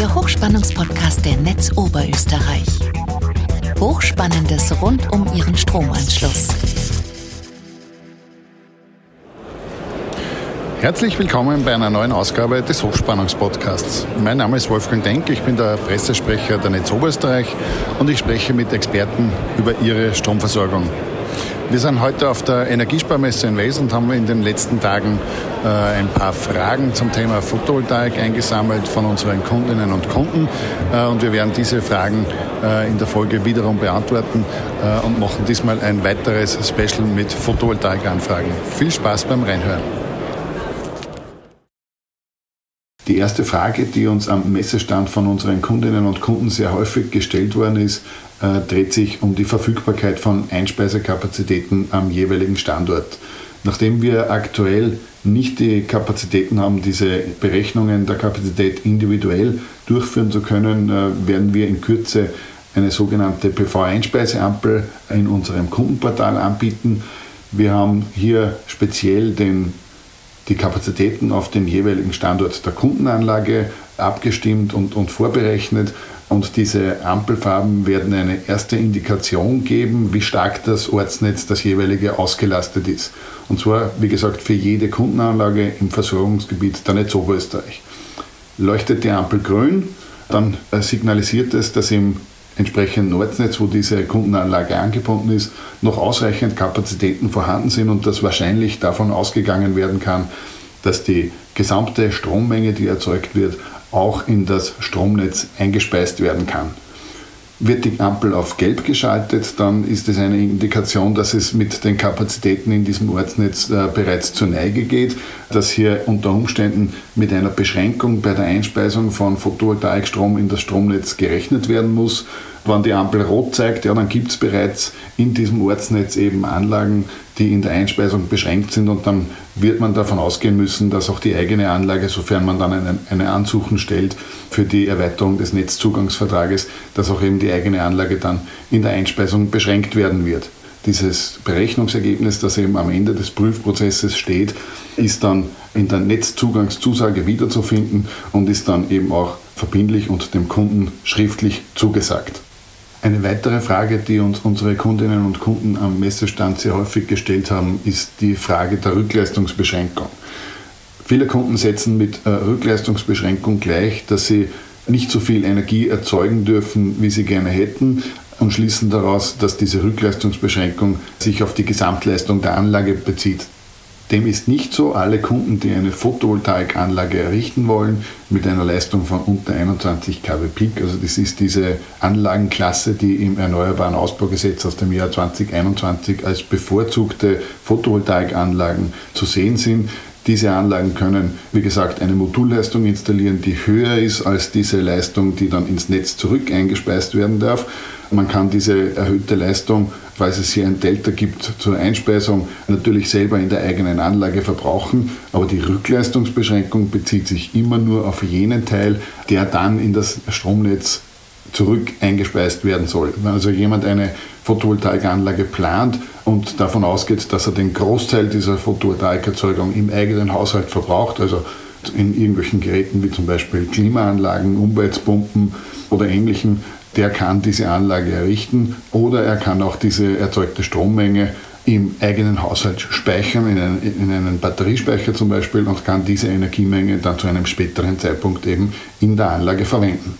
der Hochspannungspodcast der Netz Oberösterreich. Hochspannendes rund um Ihren Stromanschluss. Herzlich willkommen bei einer neuen Ausgabe des Hochspannungspodcasts. Mein Name ist Wolfgang Denk, ich bin der Pressesprecher der Netz Oberösterreich und ich spreche mit Experten über ihre Stromversorgung. Wir sind heute auf der Energiesparmesse in Wels und haben in den letzten Tagen äh, ein paar Fragen zum Thema Photovoltaik eingesammelt von unseren Kundinnen und Kunden. Äh, und wir werden diese Fragen äh, in der Folge wiederum beantworten äh, und machen diesmal ein weiteres Special mit Photovoltaik-Anfragen. Viel Spaß beim Reinhören. Die erste Frage, die uns am Messestand von unseren Kundinnen und Kunden sehr häufig gestellt worden ist, äh, dreht sich um die Verfügbarkeit von Einspeiserkapazitäten am jeweiligen Standort. Nachdem wir aktuell nicht die Kapazitäten haben, diese Berechnungen der Kapazität individuell durchführen zu können, äh, werden wir in Kürze eine sogenannte PV-Einspeiseampel in unserem Kundenportal anbieten. Wir haben hier speziell den, die Kapazitäten auf den jeweiligen Standort der Kundenanlage abgestimmt und, und vorberechnet und diese Ampelfarben werden eine erste Indikation geben, wie stark das Ortsnetz, das jeweilige, ausgelastet ist. Und zwar, wie gesagt, für jede Kundenanlage im Versorgungsgebiet der Netz Oberösterreich. Leuchtet die Ampel grün, dann signalisiert es, dass im entsprechenden Ortsnetz, wo diese Kundenanlage angebunden ist, noch ausreichend Kapazitäten vorhanden sind und dass wahrscheinlich davon ausgegangen werden kann, dass die gesamte Strommenge, die erzeugt wird, auch in das Stromnetz eingespeist werden kann. Wird die Ampel auf Gelb geschaltet, dann ist es eine Indikation, dass es mit den Kapazitäten in diesem Ortsnetz äh, bereits zur Neige geht, dass hier unter Umständen mit einer Beschränkung bei der Einspeisung von Photovoltaikstrom in das Stromnetz gerechnet werden muss wenn die Ampel rot zeigt, ja, dann gibt es bereits in diesem Ortsnetz eben Anlagen, die in der Einspeisung beschränkt sind und dann wird man davon ausgehen müssen, dass auch die eigene Anlage, sofern man dann eine, eine Ansuchen stellt für die Erweiterung des Netzzugangsvertrages, dass auch eben die eigene Anlage dann in der Einspeisung beschränkt werden wird. Dieses Berechnungsergebnis, das eben am Ende des Prüfprozesses steht, ist dann in der Netzzugangszusage wiederzufinden und ist dann eben auch verbindlich und dem Kunden schriftlich zugesagt. Eine weitere Frage, die uns unsere Kundinnen und Kunden am Messestand sehr häufig gestellt haben, ist die Frage der Rückleistungsbeschränkung. Viele Kunden setzen mit äh, Rückleistungsbeschränkung gleich, dass sie nicht so viel Energie erzeugen dürfen, wie sie gerne hätten und schließen daraus, dass diese Rückleistungsbeschränkung sich auf die Gesamtleistung der Anlage bezieht. Dem ist nicht so. Alle Kunden, die eine Photovoltaikanlage errichten wollen, mit einer Leistung von unter 21 kW Peak, also das ist diese Anlagenklasse, die im Erneuerbaren Ausbaugesetz aus dem Jahr 2021 als bevorzugte Photovoltaikanlagen zu sehen sind, diese Anlagen können, wie gesagt, eine Modulleistung installieren, die höher ist als diese Leistung, die dann ins Netz zurück eingespeist werden darf. Man kann diese erhöhte Leistung, falls es hier ein Delta gibt zur Einspeisung, natürlich selber in der eigenen Anlage verbrauchen, aber die Rückleistungsbeschränkung bezieht sich immer nur auf jenen Teil, der dann in das Stromnetz zurück eingespeist werden soll. Wenn also jemand eine Photovoltaikanlage plant und davon ausgeht, dass er den Großteil dieser Photovoltaikerzeugung im eigenen Haushalt verbraucht, also in irgendwelchen Geräten wie zum Beispiel Klimaanlagen, Umweltpumpen oder ähnlichem, der kann diese Anlage errichten oder er kann auch diese erzeugte Strommenge im eigenen Haushalt speichern, in einen, in einen, Batteriespeicher zum Beispiel, und kann diese Energiemenge dann zu einem späteren Zeitpunkt eben in der Anlage verwenden.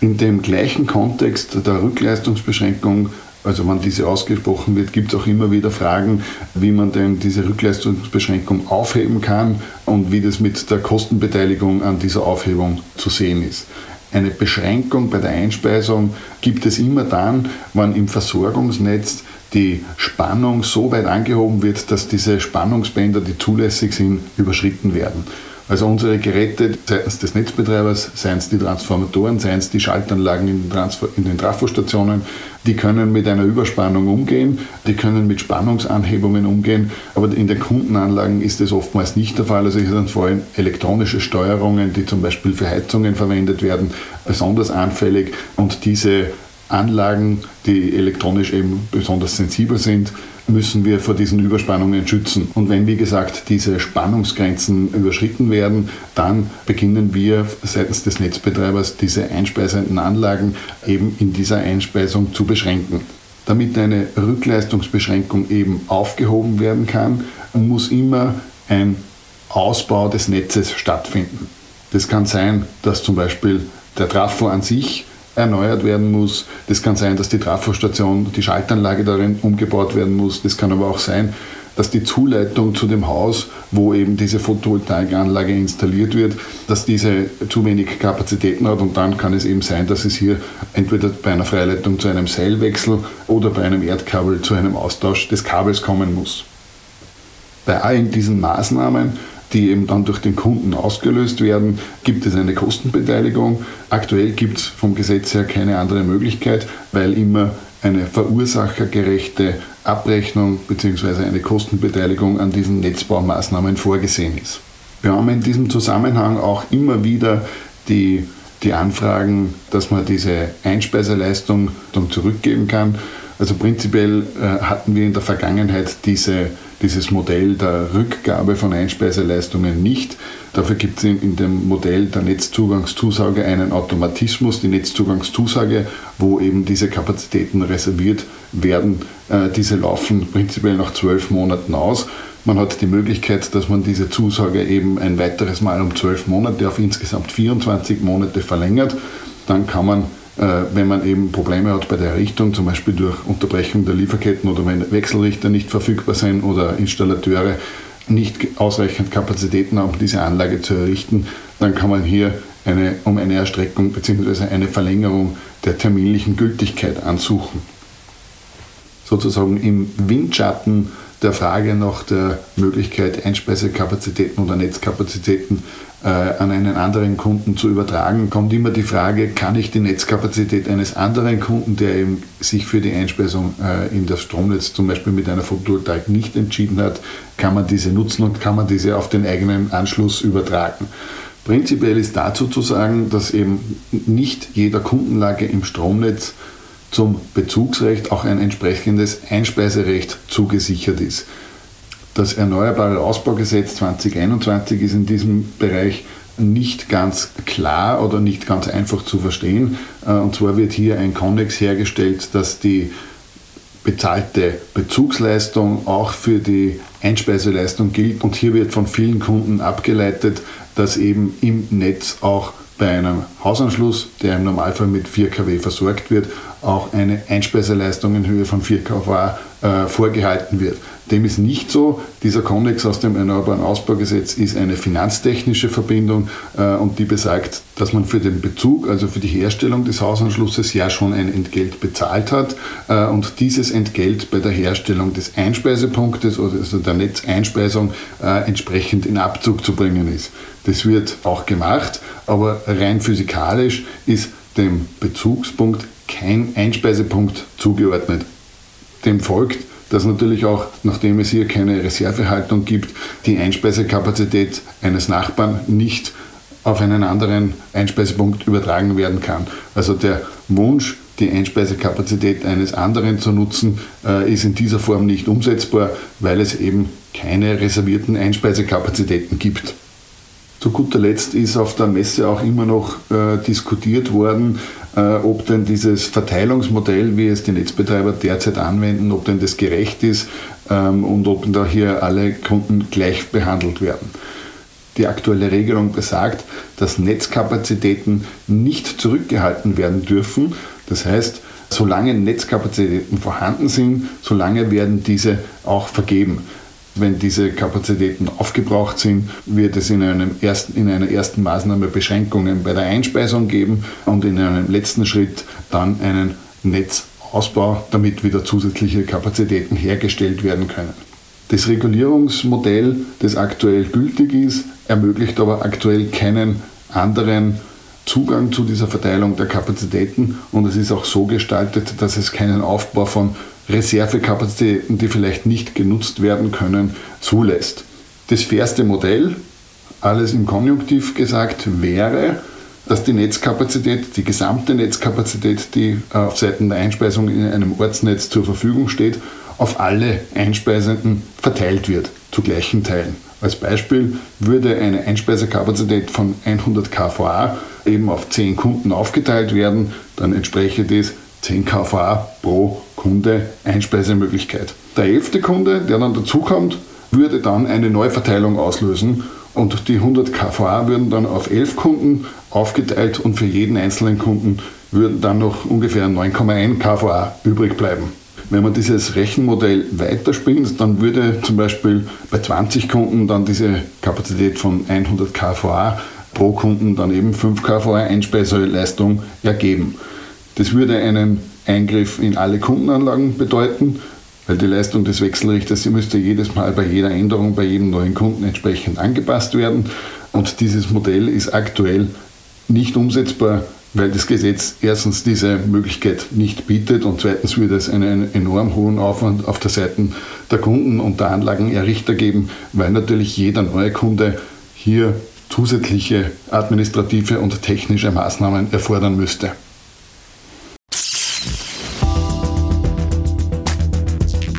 In dem gleichen Kontext der Rückleistungsbeschränkung, also wenn diese ausgesprochen wird, gibt es auch immer wieder Fragen, wie man denn diese Rückleistungsbeschränkung aufheben kann und wie das mit der Kostenbeteiligung an dieser Aufhebung zu sehen ist. Eine Beschränkung bei der Einspeisung gibt es immer dann, wenn im Versorgungsnetz die Spannung so weit angehoben wird, dass diese Spannungsbänder, die zulässig sind, überschritten werden. Also unsere Geräte seitens des Netzbetreibers, seien es die Transformatoren, seien es die Schaltanlagen in den, Transfer in den Trafostationen, die können mit einer Überspannung umgehen, die können mit Spannungsanhebungen umgehen, aber in den Kundenanlagen ist das oftmals nicht der Fall. Also es sind vor allem elektronische Steuerungen, die zum Beispiel für Heizungen verwendet werden, besonders anfällig und diese Anlagen, die elektronisch eben besonders sensibel sind, müssen wir vor diesen Überspannungen schützen. Und wenn, wie gesagt, diese Spannungsgrenzen überschritten werden, dann beginnen wir seitens des Netzbetreibers diese einspeisenden Anlagen eben in dieser Einspeisung zu beschränken. Damit eine Rückleistungsbeschränkung eben aufgehoben werden kann, muss immer ein Ausbau des Netzes stattfinden. Das kann sein, dass zum Beispiel der Trafo an sich erneuert werden muss. Das kann sein, dass die Trafostation, die Schaltanlage darin umgebaut werden muss. Das kann aber auch sein, dass die Zuleitung zu dem Haus, wo eben diese Photovoltaikanlage installiert wird, dass diese zu wenig Kapazitäten hat und dann kann es eben sein, dass es hier entweder bei einer Freileitung zu einem Seilwechsel oder bei einem Erdkabel zu einem Austausch des Kabels kommen muss. Bei allen diesen Maßnahmen die eben dann durch den Kunden ausgelöst werden, gibt es eine Kostenbeteiligung. Aktuell gibt es vom Gesetz her keine andere Möglichkeit, weil immer eine verursachergerechte Abrechnung bzw. eine Kostenbeteiligung an diesen Netzbaumaßnahmen vorgesehen ist. Wir haben in diesem Zusammenhang auch immer wieder die, die Anfragen, dass man diese Einspeiseleistung dann zurückgeben kann. Also prinzipiell äh, hatten wir in der Vergangenheit diese dieses Modell der Rückgabe von Einspeiseleistungen nicht. Dafür gibt es in, dem Modell der Netzzugangszusage einen Automatismus, die Netzzugangszusage, wo eben diese Kapazitäten reserviert werden. Äh, diese laufen prinzipiell nach zwölf Monaten aus. Man hat die Möglichkeit, dass man diese Zusage eben ein weiteres Mal um zwölf Monate auf insgesamt 24 Monate verlängert. Dann kann man wenn man eben Probleme hat bei der Errichtung, zum Beispiel durch Unterbrechung der Lieferketten oder wenn Wechselrichter nicht verfügbar sind oder Installateure nicht ausreichend Kapazitäten haben, diese Anlage zu errichten, dann kann man hier eine, um eine Erstreckung bzw. eine Verlängerung der terminlichen Gültigkeit ansuchen. Sozusagen im Windschatten der Frage nach der Möglichkeit, Einspeisekakazitäten oder Netzkapazitäten äh, an einen anderen Kunden zu übertragen, kommt immer die Frage, kann ich die Netzkapazität eines anderen Kunden, der eben sich für die Einspeisung äh, in das Stromnetz zum Beispiel mit einer Photovoltaik nicht entschieden hat, kann man diese nutzen und kann man diese auf den eigenen Anschluss übertragen. Prinzipiell ist dazu zu sagen, dass eben nicht jeder Kundenlage im Stromnetz zum Bezugsrecht auch ein entsprechendes Einspeiserecht zugesichert ist. Das Erneuerbare Ausbaugesetz 2021 ist in diesem Bereich nicht ganz klar oder nicht ganz einfach zu verstehen. Äh, und zwar wird hier ein Konnex hergestellt, dass die bezahlte Bezugsleistung auch für die Einspeiseleistung gilt. Und hier wird von vielen Kunden abgeleitet, dass eben im Netz auch bei einem Hausanschluss, der im Normalfall mit 4 kW versorgt wird, auch eine Einspeiseleistung in Höhe von 4 kW äh, vorgehalten wird. Dem ist nicht so. Dieser Konnex aus dem Erneuerbaren Ausbaugesetz ist eine finanztechnische Verbindung äh, und die besagt, dass man für den Bezug, also für die Herstellung des Hausanschlusses ja schon ein Entgelt bezahlt hat äh, und dieses Entgelt bei der Herstellung des Einspeisepunktes, also der Netzeinspeisung, äh, entsprechend in Abzug zu bringen ist. Das wird auch gemacht, aber rein physikalisch ist dem Bezugspunkt kein Einspeisepunkt zugeordnet. Dem folgt, dass natürlich auch, nachdem es hier keine Reservehaltung gibt, die Einspeisekapazität eines Nachbarn nicht auf einen anderen Einspeisepunkt übertragen werden kann. Also der Wunsch, die Einspeisekapazität eines anderen zu nutzen, äh, ist in dieser Form nicht umsetzbar, weil es eben keine reservierten Einspeisekapazität gibt. Zu guter Letzt ist auf der Messe auch immer noch äh, diskutiert worden, äh, ob denn dieses Verteilungsmodell, wie es die Netzbetreiber derzeit anwenden, ob denn das gerecht ist ähm, und ob da hier alle Kunden gleich behandelt werden. Die aktuelle Regelung besagt, dass Netzkapazitäten nicht zurückgehalten werden dürfen. Das heißt, solange Netzkapazitäten vorhanden sind, solange werden diese auch vergeben. Wenn diese Kapazitäten aufgebraucht sind, wird es in, einem ersten, in einer ersten Maßnahme Beschränkungen bei der Einspeisung geben und in einem letzten Schritt dann einen Netzausbau, damit wieder zusätzliche Kapazitäten hergestellt werden können. Das Regulierungsmodell, das aktuell gültig ist, ermöglicht aber aktuell keinen anderen Zugang zu dieser Verteilung der Kapazitäten und es ist auch so gestaltet, dass es keinen Aufbau von Reservekapazitäten, die vielleicht nicht genutzt werden können, zulässt. Das fairste Modell, alles im Konjunktiv gesagt, wäre, dass die Netzkapazität, die gesamte Netzkapazität, die auf Seiten der Einspeisung in einem Ortsnetz zur Verfügung steht, auf alle Einspeisenden verteilt wird, zu gleichen Teilen. Als Beispiel würde eine Einspeisekapazität von 100 kVA eben auf 10 Kunden aufgeteilt werden, dann entspräche das 10 kVA pro Kunde Einspeisemöglichkeit. Der elfte Kunde, der dann dazukommt, würde dann eine Neuverteilung auslösen und die 100 kVA würden dann auf 11 Kunden aufgeteilt und für jeden einzelnen Kunden würden dann noch ungefähr 9,1 kVA übrig bleiben. Wenn man dieses Rechenmodell weiterspinnt, dann würde zum Beispiel bei 20 Kunden dann diese Kapazität von 100 kVA pro Kunden dann eben 5 kVA Einspeiseleistung ergeben. Das würde einen Eingriff in alle Kundenanlagen bedeuten, weil die Leistung des Wechselrichters müsste jedes Mal bei jeder Änderung, bei jedem neuen Kunden entsprechend angepasst werden. Und dieses Modell ist aktuell nicht umsetzbar, weil das Gesetz erstens diese Möglichkeit nicht bietet und zweitens würde es einen enorm hohen Aufwand auf der Seite der Kunden und der Anlagenerrichter geben, weil natürlich jeder neue Kunde hier zusätzliche administrative und technische Maßnahmen erfordern müsste.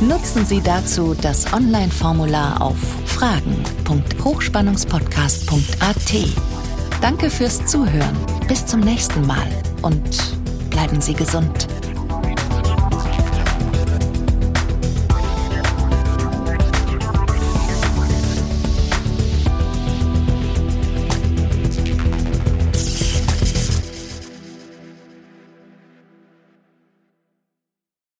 Nutzen Sie dazu das Online-Formular auf fragen.hochspannungspodcast.at. Danke fürs Zuhören. Bis zum nächsten Mal und bleiben Sie gesund.